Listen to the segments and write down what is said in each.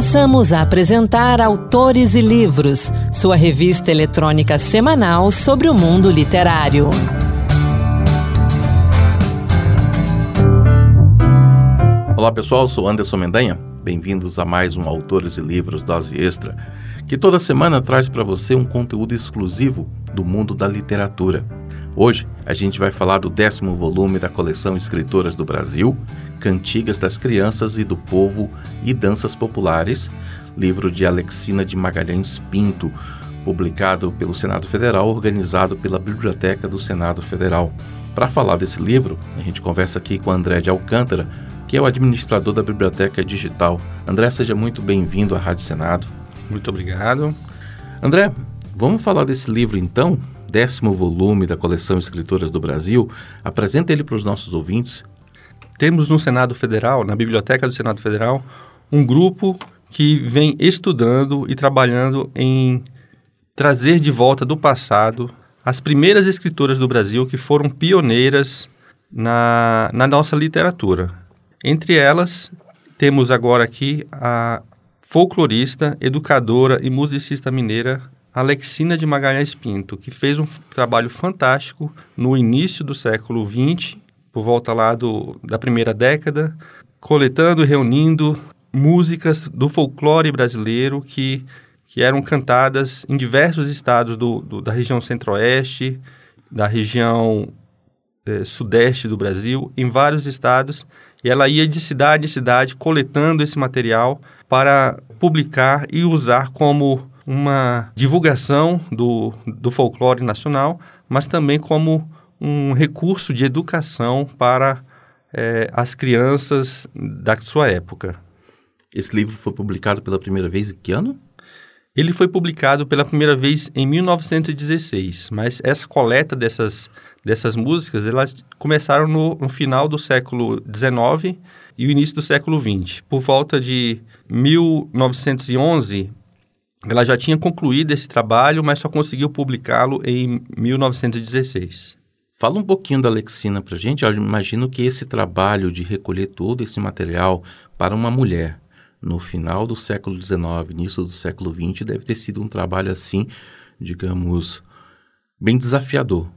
Passamos a apresentar Autores e Livros, sua revista eletrônica semanal sobre o mundo literário. Olá pessoal, sou Anderson Mendanha. Bem-vindos a mais um Autores e Livros Dose Extra, que toda semana traz para você um conteúdo exclusivo do mundo da literatura. Hoje a gente vai falar do décimo volume da coleção Escritoras do Brasil, Cantigas das Crianças e do Povo e Danças Populares, livro de Alexina de Magalhães Pinto, publicado pelo Senado Federal, organizado pela Biblioteca do Senado Federal. Para falar desse livro, a gente conversa aqui com André de Alcântara, que é o administrador da Biblioteca Digital. André, seja muito bem-vindo à Rádio Senado. Muito obrigado. André, vamos falar desse livro então? Décimo volume da coleção Escritoras do Brasil. Apresenta ele para os nossos ouvintes. Temos no Senado Federal, na Biblioteca do Senado Federal, um grupo que vem estudando e trabalhando em trazer de volta do passado as primeiras escritoras do Brasil que foram pioneiras na, na nossa literatura. Entre elas, temos agora aqui a folclorista, educadora e musicista mineira Alexina de Magalhães Pinto, que fez um trabalho fantástico no início do século XX, por volta lá do, da primeira década, coletando e reunindo músicas do folclore brasileiro que, que eram cantadas em diversos estados do, do da região centro-oeste, da região eh, sudeste do Brasil, em vários estados, e ela ia de cidade em cidade coletando esse material para publicar e usar como uma divulgação do, do folclore nacional, mas também como um recurso de educação para é, as crianças da sua época. Esse livro foi publicado pela primeira vez em que ano? Ele foi publicado pela primeira vez em 1916, mas essa coleta dessas, dessas músicas elas começaram no, no final do século XIX e o início do século XX. Por volta de 1911, ela já tinha concluído esse trabalho, mas só conseguiu publicá-lo em 1916. Fala um pouquinho da Alexina para gente. Eu imagino que esse trabalho de recolher todo esse material para uma mulher no final do século XIX, início do século XX, deve ter sido um trabalho assim, digamos, bem desafiador.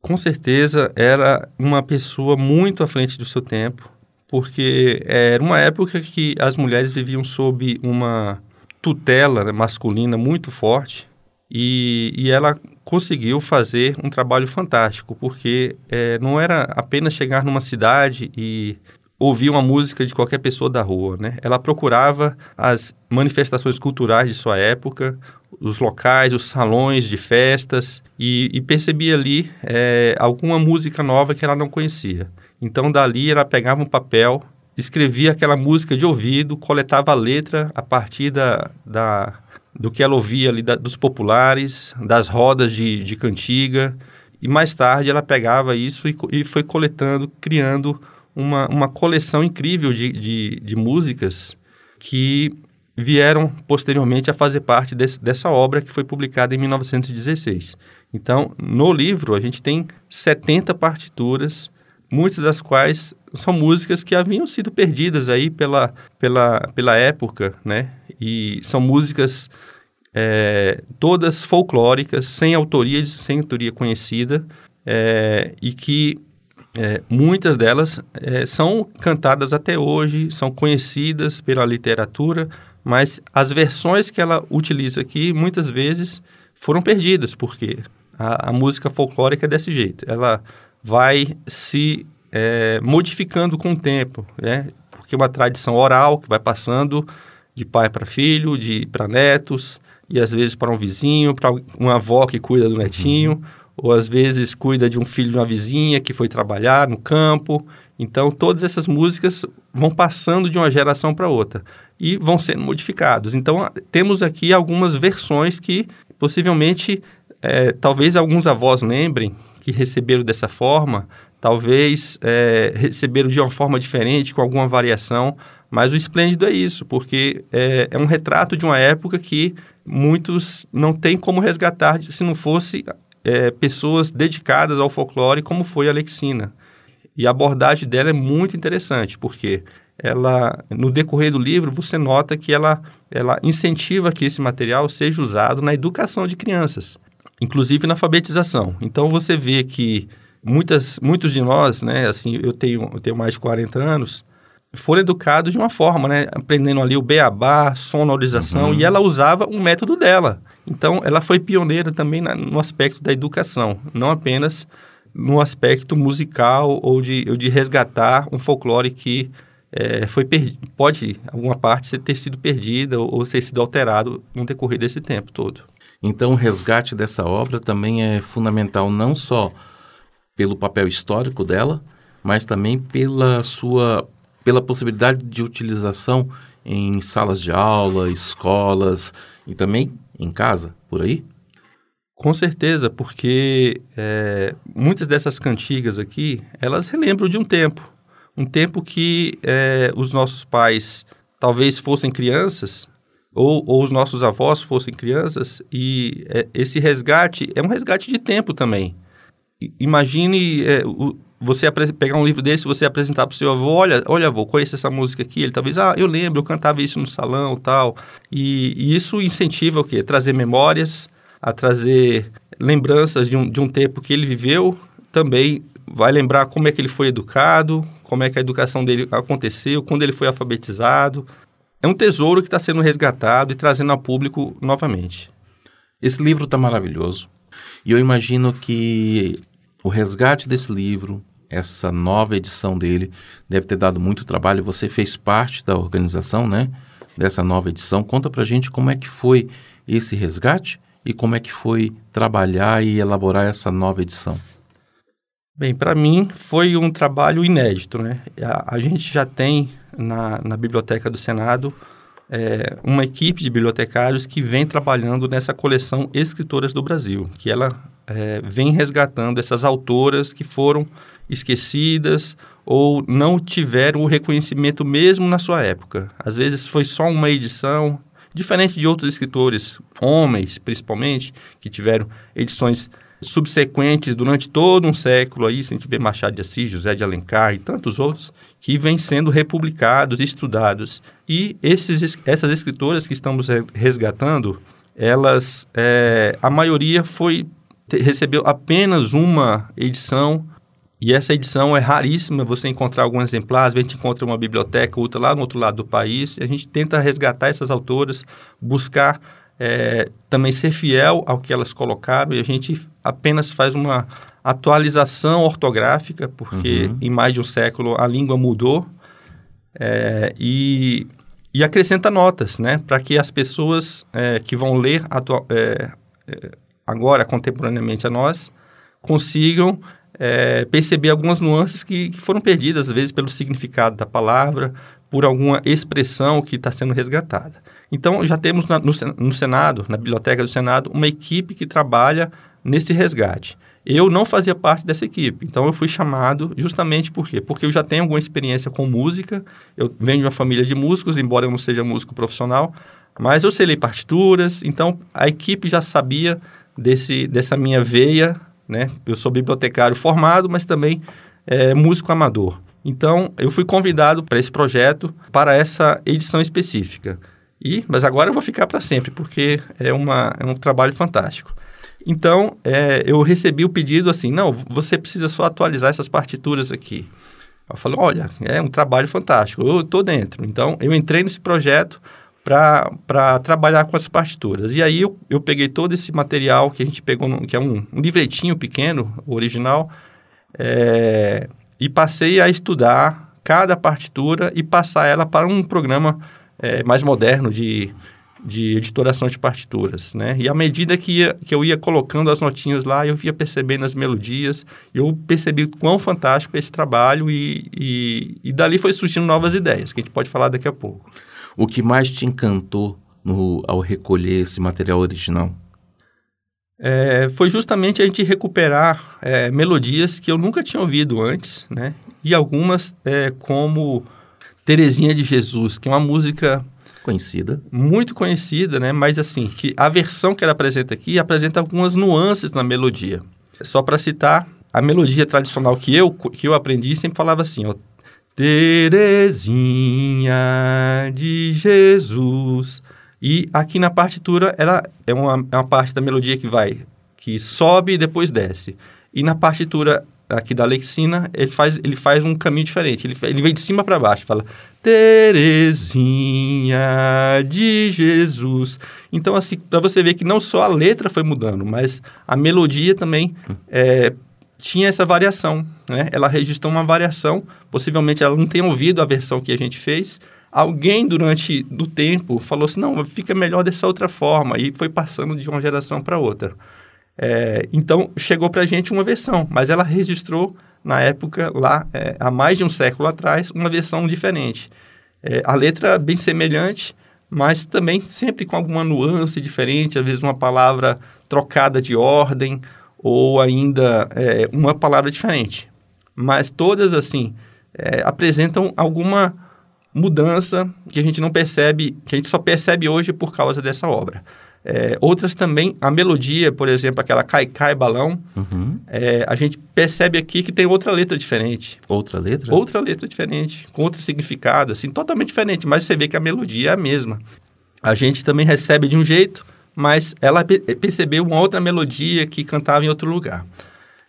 Com certeza era uma pessoa muito à frente do seu tempo, porque era uma época que as mulheres viviam sob uma tutela né, masculina muito forte e, e, ela conseguiu fazer um trabalho fantástico, porque é, não era apenas chegar numa cidade e ouvir uma música de qualquer pessoa da rua, né? Ela procurava as manifestações culturais de sua época, os locais, os salões de festas e, e percebia ali é, alguma música nova que ela não conhecia. Então, dali, ela pegava um papel escrevia aquela música de ouvido, coletava a letra a partir da, da do que ela ouvia ali da, dos populares, das rodas de, de cantiga, e mais tarde ela pegava isso e, e foi coletando, criando uma, uma coleção incrível de, de, de músicas que vieram posteriormente a fazer parte desse, dessa obra que foi publicada em 1916. Então, no livro, a gente tem 70 partituras muitas das quais são músicas que haviam sido perdidas aí pela, pela, pela época, né? E são músicas é, todas folclóricas, sem autoria, sem autoria conhecida, é, e que é, muitas delas é, são cantadas até hoje, são conhecidas pela literatura, mas as versões que ela utiliza aqui, muitas vezes, foram perdidas, porque a, a música folclórica é desse jeito. Ela vai se é, modificando com o tempo, né? Porque é uma tradição oral que vai passando de pai para filho, de para netos, e às vezes para um vizinho, para uma avó que cuida do netinho, uhum. ou às vezes cuida de um filho de uma vizinha que foi trabalhar no campo. Então, todas essas músicas vão passando de uma geração para outra e vão sendo modificados. Então, temos aqui algumas versões que possivelmente, é, talvez alguns avós lembrem que receberam dessa forma, talvez é, receberam de uma forma diferente, com alguma variação, mas o esplêndido é isso, porque é, é, um retrato de uma época que muitos não têm como resgatar se não fosse é, pessoas dedicadas ao folclore, como foi a Alexina. E a abordagem dela é muito interessante, porque ela, no decorrer do livro, você nota que ela, ela incentiva que esse material seja usado na educação de crianças, inclusive na alfabetização. Então, você vê que muitas, muitos de nós, né, assim, eu tenho, eu tenho mais de 40 anos, foram educados de uma forma, né, aprendendo ali o beabá, sonorização, uhum. e ela usava um método dela. Então, ela foi pioneira também na, no aspecto da educação, não apenas no aspecto musical ou de, ou de resgatar um folclore que é, foi pode, alguma parte, ter sido perdida ou, ou ter sido alterado no decorrer desse tempo todo. Então, o resgate dessa obra também é fundamental não só pelo papel histórico dela, mas também pela sua pela possibilidade de utilização em salas de aula, escolas e também em casa, por aí? Com certeza, porque é, muitas dessas cantigas aqui, elas relembram de um tempo. Um tempo que é, os nossos pais talvez fossem crianças, ou, ou os nossos avós fossem crianças, e é, esse resgate é um resgate de tempo também. Imagine é, o, você pegar um livro desse, você apresentar para o seu avô, olha, olha avô, conhece essa música aqui? Ele talvez, ah, eu lembro, eu cantava isso no salão tal. E, e isso incentiva o quê? Trazer memórias, a trazer lembranças de um, de um tempo que ele viveu, também vai lembrar como é que ele foi educado, como é que a educação dele aconteceu, quando ele foi alfabetizado. É um tesouro que está sendo resgatado e trazendo ao público novamente. Esse livro está maravilhoso. E eu imagino que o resgate desse livro, essa nova edição dele, deve ter dado muito trabalho. Você fez parte da organização, né? Dessa nova edição. Conta pra gente como é que foi esse resgate e como é que foi trabalhar e elaborar essa nova edição? Bem, para mim foi um trabalho inédito, né? A, a gente já tem na, na Biblioteca do Senado é, uma equipe de bibliotecários que vem trabalhando nessa coleção Escritoras do Brasil, que ela é, vem resgatando essas autoras que foram esquecidas ou não tiveram o reconhecimento mesmo na sua época. Às vezes foi só uma edição, Diferente de outros escritores, homens principalmente, que tiveram edições subsequentes durante todo um século, aí, se a gente vê Machado de Assis, José de Alencar e tantos outros, que vêm sendo republicados, estudados. E esses, essas escritoras que estamos resgatando, elas, é, a maioria foi recebeu apenas uma edição e essa edição é raríssima, você encontrar algum exemplar, às vezes a gente encontra uma biblioteca, outra lá no outro lado do país, e a gente tenta resgatar essas autoras, buscar é, também ser fiel ao que elas colocaram, e a gente apenas faz uma atualização ortográfica, porque uhum. em mais de um século a língua mudou, é, e, e acrescenta notas, né, para que as pessoas é, que vão ler é, é, agora, contemporaneamente a nós, consigam é, perceber algumas nuances que, que, foram perdidas, às vezes, pelo significado da palavra, por alguma expressão que está sendo resgatada. Então, já temos na, no, no, Senado, na Biblioteca do Senado, uma equipe que trabalha nesse resgate. Eu não fazia parte dessa equipe, então eu fui chamado justamente por quê? Porque eu já tenho alguma experiência com música, eu venho de uma família de músicos, embora eu não seja músico profissional, mas eu sei ler partituras, então a equipe já sabia desse, dessa minha veia né? Eu sou bibliotecário formado, mas também é, músico amador. Então, eu fui convidado para esse projeto, para essa edição específica. E, mas agora eu vou ficar para sempre, porque é, uma, é um trabalho fantástico. Então, é, eu recebi o pedido assim, não, você precisa só atualizar essas partituras aqui. Eu falei, olha, é um trabalho fantástico, eu estou dentro. Então, eu entrei nesse projeto para trabalhar com as partituras. E aí eu, eu peguei todo esse material que a gente pegou, que é um, um livretinho pequeno, original, é, e passei a estudar cada partitura e passar ela para um programa é, mais moderno de, de editoração de partituras, né? E à medida que, ia, que eu ia colocando as notinhas lá, eu ia percebendo as melodias, eu percebi quão fantástico é esse trabalho e, e, e dali foi surgindo novas ideias, que a gente pode falar daqui a pouco. O que mais te encantou no, ao recolher esse material original? É, foi justamente a gente recuperar é, melodias que eu nunca tinha ouvido antes, né? E algumas é, como Terezinha de Jesus, que é uma música conhecida, muito conhecida, né? Mas assim, que a versão que ela apresenta aqui apresenta algumas nuances na melodia. Só para citar, a melodia tradicional que eu que eu aprendi sempre falava assim, ó, Terezinha de Jesus. E aqui na partitura ela é uma, é uma parte da melodia que vai, que sobe e depois desce. E na partitura aqui da Alexina, ele faz, ele faz um caminho diferente. Ele, ele vem de cima para baixo, fala Terezinha de Jesus. Então, assim, para você ver que não só a letra foi mudando, mas a melodia também é, tinha essa variação. Né? Ela registrou uma variação. Possivelmente ela não tenha ouvido a versão que a gente fez. Alguém, durante do tempo, falou assim, não, fica melhor dessa outra forma. E foi passando de uma geração para outra. É, então, chegou para a gente uma versão, mas ela registrou, na época, lá, é, há mais de um século atrás, uma versão diferente. É, a letra bem semelhante, mas também sempre com alguma nuance diferente, às vezes uma palavra trocada de ordem, ou ainda é, uma palavra diferente. Mas todas, assim, é, apresentam alguma mudança que a gente não percebe, que a gente só percebe hoje por causa dessa obra. É, outras também, a melodia, por exemplo, aquela Cai Cai Balão, uhum. é, a gente percebe aqui que tem outra letra diferente. Outra letra? Outra letra diferente, com outro significado, assim, totalmente diferente, mas você vê que a melodia é a mesma. A gente também recebe de um jeito, mas ela percebeu uma outra melodia que cantava em outro lugar.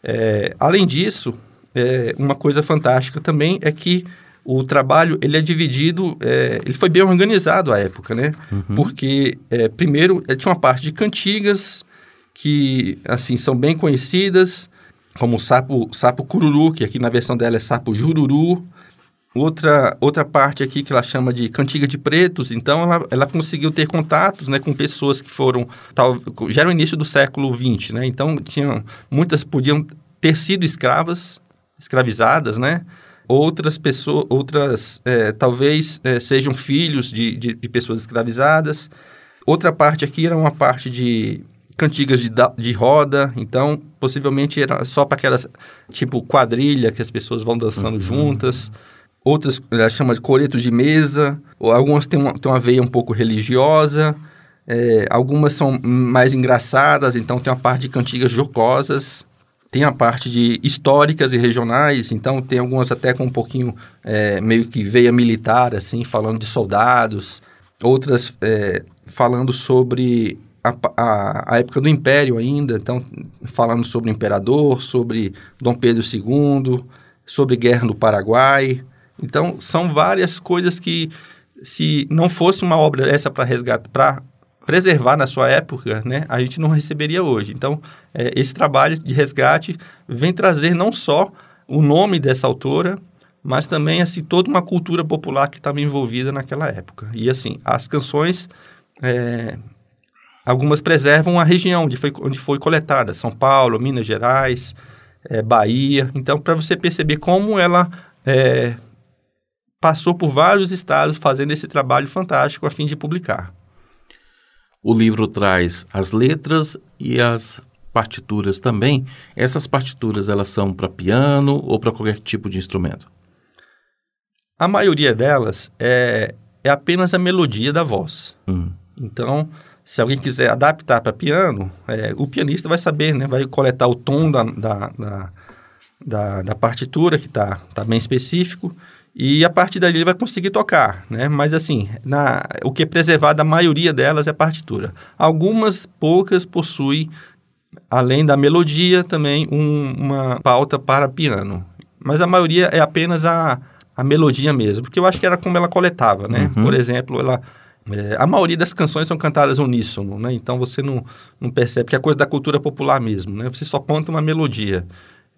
É, além disso, é, uma coisa fantástica também é que o trabalho ele é dividido, é, ele foi bem organizado à época, né? Uhum. Porque é, primeiro tinha uma parte de cantigas que assim são bem conhecidas, como o sapo, sapo cururu, que aqui na versão dela é sapo jururu. Outra, outra parte aqui que ela chama de cantiga de pretos, então ela, ela conseguiu ter contatos né, com pessoas que foram, tal, já era o início do século XX, né? Então tinham, muitas podiam ter sido escravas, escravizadas, né? Outras pessoas, outras é, talvez é, sejam filhos de, de, de, pessoas escravizadas. Outra parte aqui era uma parte de cantigas de, de roda, então possivelmente era só para aquelas tipo quadrilha que as pessoas vão dançando uhum. juntas. Outras ela chama de coretos de mesa, ou algumas têm uma, têm uma veia um pouco religiosa. É, algumas são mais engraçadas, então tem uma parte de cantigas jocosas. Tem a parte de históricas e regionais, então tem algumas até com um pouquinho é, meio que veia militar, assim, falando de soldados, outras é, falando sobre a, a, a, época do Império ainda, então falando sobre o imperador, sobre Dom Pedro II, sobre guerra no Paraguai. Então são várias coisas que se não fosse uma obra essa para resgatar, preservar na sua época, né, a gente não receberia hoje. Então, é, esse trabalho de resgate vem trazer não só o nome dessa autora, mas também assim toda uma cultura popular que estava envolvida naquela época. E assim, as canções, é, algumas preservam a região onde foi, onde foi coletada, São Paulo, Minas Gerais, é, Bahia. Então, para você perceber como ela é, passou por vários estados fazendo esse trabalho fantástico a fim de publicar. O livro traz as letras e as partituras também. Essas partituras elas são para piano ou para qualquer tipo de instrumento? A maioria delas é, é apenas a melodia da voz. Hum. Então, se alguém quiser adaptar para piano, é, o pianista vai saber, né? Vai coletar o tom da, da, da, da, da partitura, que está tá bem específico, e a partir dali ele vai conseguir tocar, né? Mas assim, na, o que é preservado, a maioria delas é a partitura. Algumas poucas possuem, além da melodia, também um, uma pauta para piano. Mas a maioria é apenas a, a melodia mesmo, porque eu acho que era como ela coletava, né? Uhum. Por exemplo, ela é, a maioria das canções são cantadas uníssono, né? Então você não, não percebe que é coisa da cultura popular mesmo, né? Você só conta uma melodia.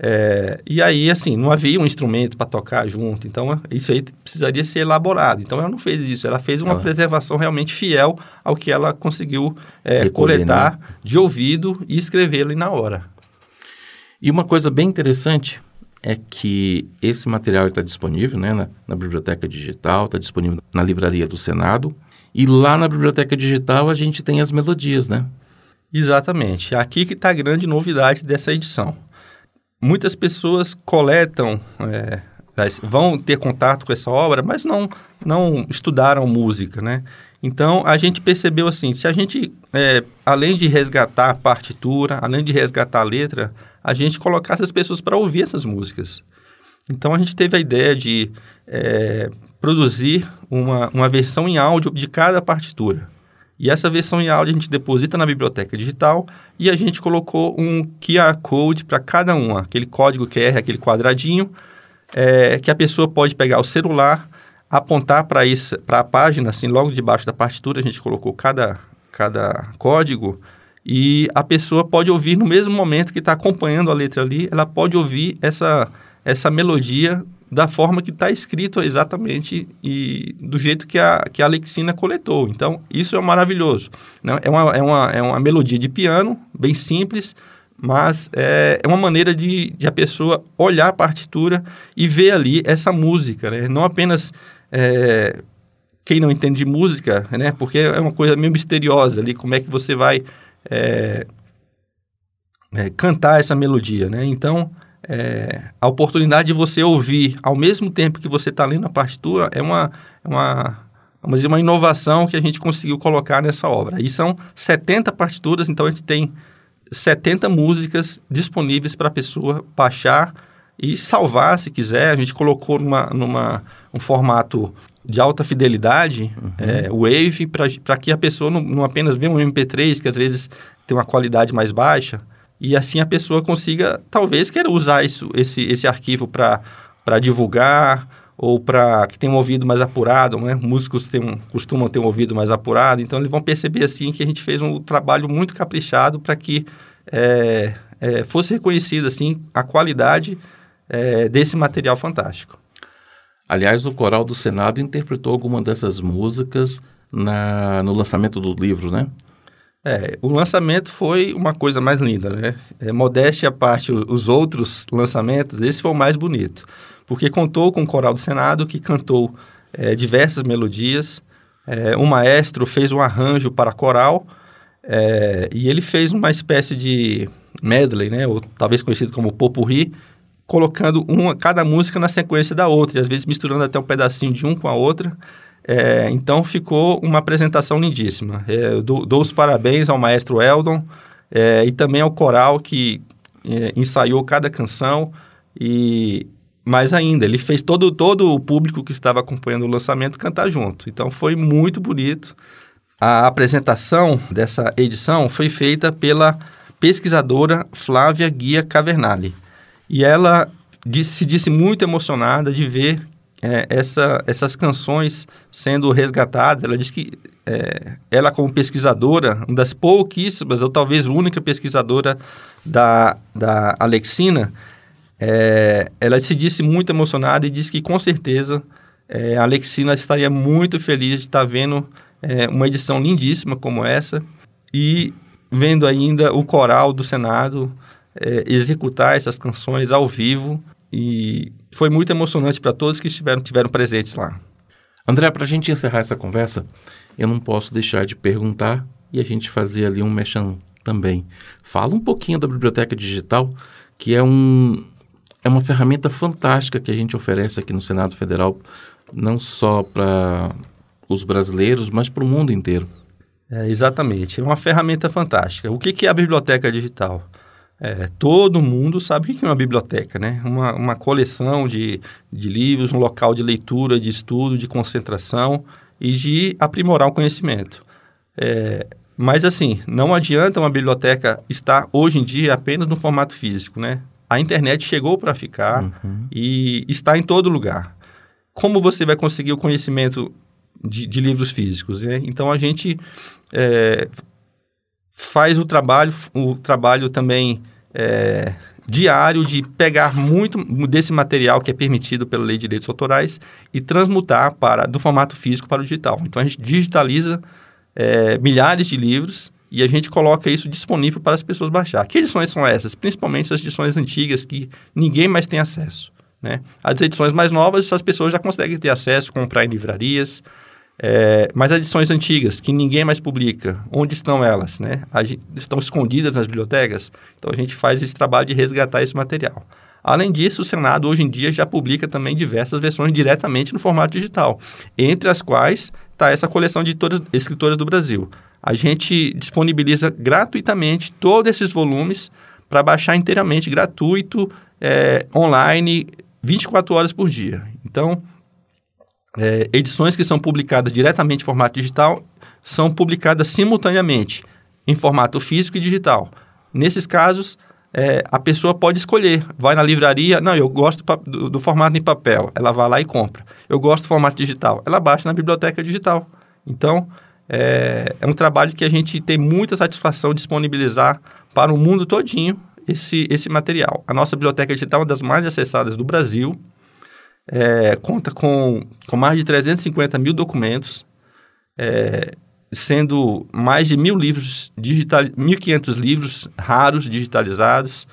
É, e aí, assim, não havia um instrumento para tocar junto, então isso aí precisaria ser elaborado. Então ela não fez isso, ela fez uma ah. preservação realmente fiel ao que ela conseguiu é, coletar né? de ouvido e escrevê-lo na hora. E uma coisa bem interessante é que esse material está disponível né, na, na biblioteca digital, está disponível na livraria do Senado, e lá na biblioteca digital a gente tem as melodias, né? Exatamente. Aqui que está a grande novidade dessa edição muitas pessoas coletam, é, vão ter contato com essa obra, mas não, não estudaram música, né? Então, a gente percebeu assim, se a gente, é, além de resgatar a partitura, além de resgatar a letra, a gente colocasse as pessoas para ouvir essas músicas. Então a gente teve a ideia de é, produzir uma, uma versão em áudio de cada partitura. E essa versão em áudio a gente deposita na biblioteca digital e a gente colocou um QR Code para cada uma, aquele código QR, aquele quadradinho, é, que a pessoa pode pegar o celular, apontar para a página, assim, logo debaixo da partitura, a gente colocou cada, cada código, e a pessoa pode ouvir no mesmo momento que está acompanhando a letra ali, ela pode ouvir essa, essa melodia da forma que está escrito exatamente e do jeito que a, que a Alexina coletou. Então, isso é maravilhoso. Né? É, uma, é, uma, é uma melodia de piano, bem simples, mas é, é uma maneira de, de, a pessoa olhar a partitura e ver ali essa música, né? não apenas é, quem não entende de música, né? porque é uma coisa meio misteriosa ali, como é que você vai é, é cantar essa melodia. Né? Então, é, a oportunidade de você ouvir ao mesmo tempo que você está lendo a partitura é uma, é uma, dizer, uma inovação que a gente conseguiu colocar nessa obra. E são 70 partituras, então a gente tem 70 músicas disponíveis para a pessoa baixar e salvar se quiser. A gente colocou numa, numa um formato de alta fidelidade, uhum. é, Wave, para que a pessoa não, não apenas vê um MP3, que às vezes tem uma qualidade mais baixa, e assim a pessoa consiga, talvez, queira usar isso, esse, esse arquivo para divulgar ou para que tem um ouvido mais apurado, né? Músicos têm um, costumam ter um ouvido mais apurado, então eles vão perceber assim que a gente fez um trabalho muito caprichado para que é, é, fosse reconhecida assim a qualidade é, desse material fantástico. Aliás, o Coral do Senado interpretou alguma dessas músicas na, no lançamento do livro, né? É, o lançamento foi uma coisa mais linda, né? É, modéstia à parte, os outros lançamentos, esse foi o mais bonito, porque contou com o Coral do Senado, que cantou é, diversas melodias, é, o maestro fez um arranjo para coral, é, e ele fez uma espécie de medley, né? Ou talvez conhecido como popurri, colocando uma, cada música na sequência da outra, e às vezes misturando até um pedacinho de um com a outra, é, então ficou uma apresentação lindíssima. É, dou, dou, os parabéns ao maestro Eldon é, e também ao coral que é, ensaiou cada canção e mais ainda, ele fez todo, todo o público que estava acompanhando o lançamento cantar junto. Então foi muito bonito. A apresentação dessa edição foi feita pela pesquisadora Flávia Guia Cavernali. E ela disse, se disse muito emocionada de ver é, essa, essas canções sendo resgatadas. Ela diz que é, ela, como pesquisadora, uma das pouquíssimas, ou talvez única pesquisadora da, da Alexina, é, ela se disse muito emocionada e disse que, com certeza, é, a Alexina estaria muito feliz de estar vendo é, uma edição lindíssima como essa e vendo ainda o coral do Senado é, executar essas canções ao vivo e foi muito emocionante para todos que estiveram tiveram presentes lá. André, para a gente encerrar essa conversa, eu não posso deixar de perguntar e a gente fazer ali um mechan também. Fala um pouquinho da biblioteca digital, que é um é uma ferramenta fantástica que a gente oferece aqui no Senado Federal, não só para os brasileiros, mas para o mundo inteiro. É, exatamente, é uma ferramenta fantástica. O que, que é a biblioteca digital? É, todo mundo sabe o que é uma biblioteca, né? Uma, uma coleção de, de livros, um local de leitura, de estudo, de concentração e de aprimorar o conhecimento. É, mas, assim, não adianta uma biblioteca estar hoje em dia apenas no formato físico, né? A internet chegou para ficar uhum. e está em todo lugar. Como você vai conseguir o conhecimento de, de livros físicos? Né? Então, a gente é, faz o trabalho, o trabalho também é, diário de pegar muito desse material que é permitido pela Lei de Direitos Autorais e transmutar para do formato físico para o digital. Então a gente digitaliza é, milhares de livros e a gente coloca isso disponível para as pessoas baixar. Que edições são essas? Principalmente as edições antigas que ninguém mais tem acesso. Né? As edições mais novas, as pessoas já conseguem ter acesso, comprar em livrarias, é, mas as edições antigas, que ninguém mais publica, onde estão elas? Né? Gente, estão escondidas nas bibliotecas? Então a gente faz esse trabalho de resgatar esse material. Além disso, o Senado hoje em dia já publica também diversas versões diretamente no formato digital, entre as quais está essa coleção de escritoras do Brasil. A gente disponibiliza gratuitamente todos esses volumes para baixar inteiramente gratuito, é, online, 24 horas por dia. Então, é, edições que são publicadas diretamente em formato digital são publicadas simultaneamente em formato físico e digital. Nesses casos, é, a pessoa pode escolher. Vai na livraria, não, eu gosto do, do, formato em papel. Ela vai lá e compra. Eu gosto do formato digital. Ela baixa na biblioteca digital. Então, é, é um trabalho que a gente tem muita satisfação disponibilizar para o mundo todinho esse, esse material. A nossa biblioteca digital é uma das mais acessadas do Brasil. É, conta com, com mais de 350 mil documentos. É, sendo mais de mil livros digital, 1.500 livros raros digitalizados,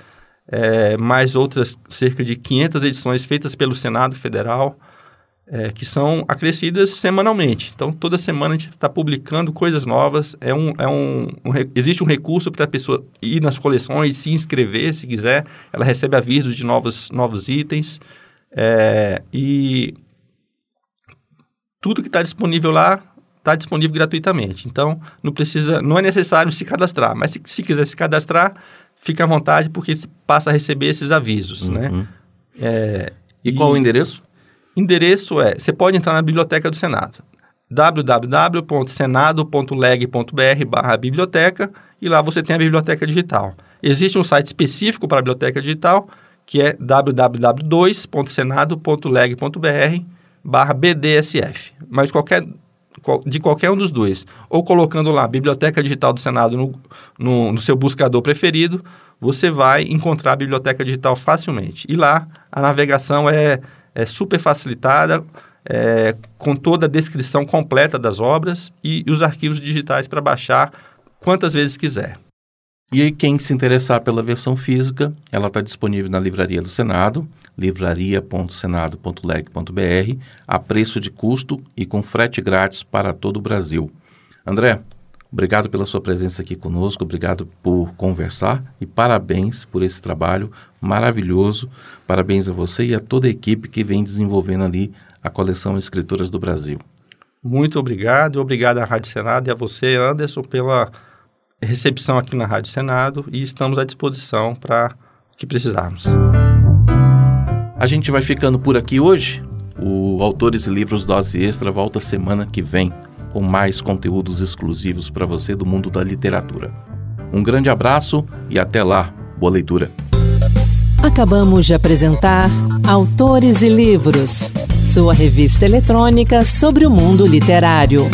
é, mais outras cerca de 500 edições feitas pelo Senado Federal, é, que são acrescidas semanalmente. Então, toda semana a gente está publicando coisas novas. É um, é um, um existe um recurso para a pessoa ir nas coleções, se inscrever, se quiser. Ela recebe avisos de novos, novos itens. É, e tudo que está disponível lá está disponível gratuitamente. Então, não precisa, não é necessário se cadastrar, mas se, se quiser se cadastrar, fica à vontade, porque passa a receber esses avisos, né? uhum. né? É, e, e qual o endereço? Endereço é, você pode entrar na Biblioteca do Senado, www.senado.leg.br barra biblioteca, e lá você tem a biblioteca digital. Existe um site específico para a biblioteca digital, que é www.senado.leg.br barra BDSF. Mas qualquer de qualquer um dos dois, ou colocando lá Biblioteca Digital do Senado no, no, no, seu buscador preferido, você vai encontrar a Biblioteca Digital facilmente. E lá a navegação é, é super facilitada, é, com toda a descrição completa das obras e, e os arquivos digitais para baixar quantas vezes quiser. E aí, quem se interessar pela versão física, ela está disponível na Livraria do Senado, livraria.senado.leg.br, a preço de custo e com frete grátis para todo o Brasil. André, obrigado pela sua presença aqui conosco, obrigado por conversar e parabéns por esse trabalho maravilhoso. Parabéns a você e a toda a equipe que vem desenvolvendo ali a coleção Escrituras do Brasil. Muito obrigado, obrigado à Rádio Senado e a você, Anderson, pela recepção aqui na Rádio Senado e estamos à disposição para o que precisarmos. A gente vai ficando por aqui hoje. O Autores e Livros Dose Extra volta semana que vem com mais conteúdos exclusivos para você do mundo da literatura. Um grande abraço e até lá. Boa leitura. Acabamos de apresentar Autores e Livros, sua revista eletrônica sobre o mundo literário.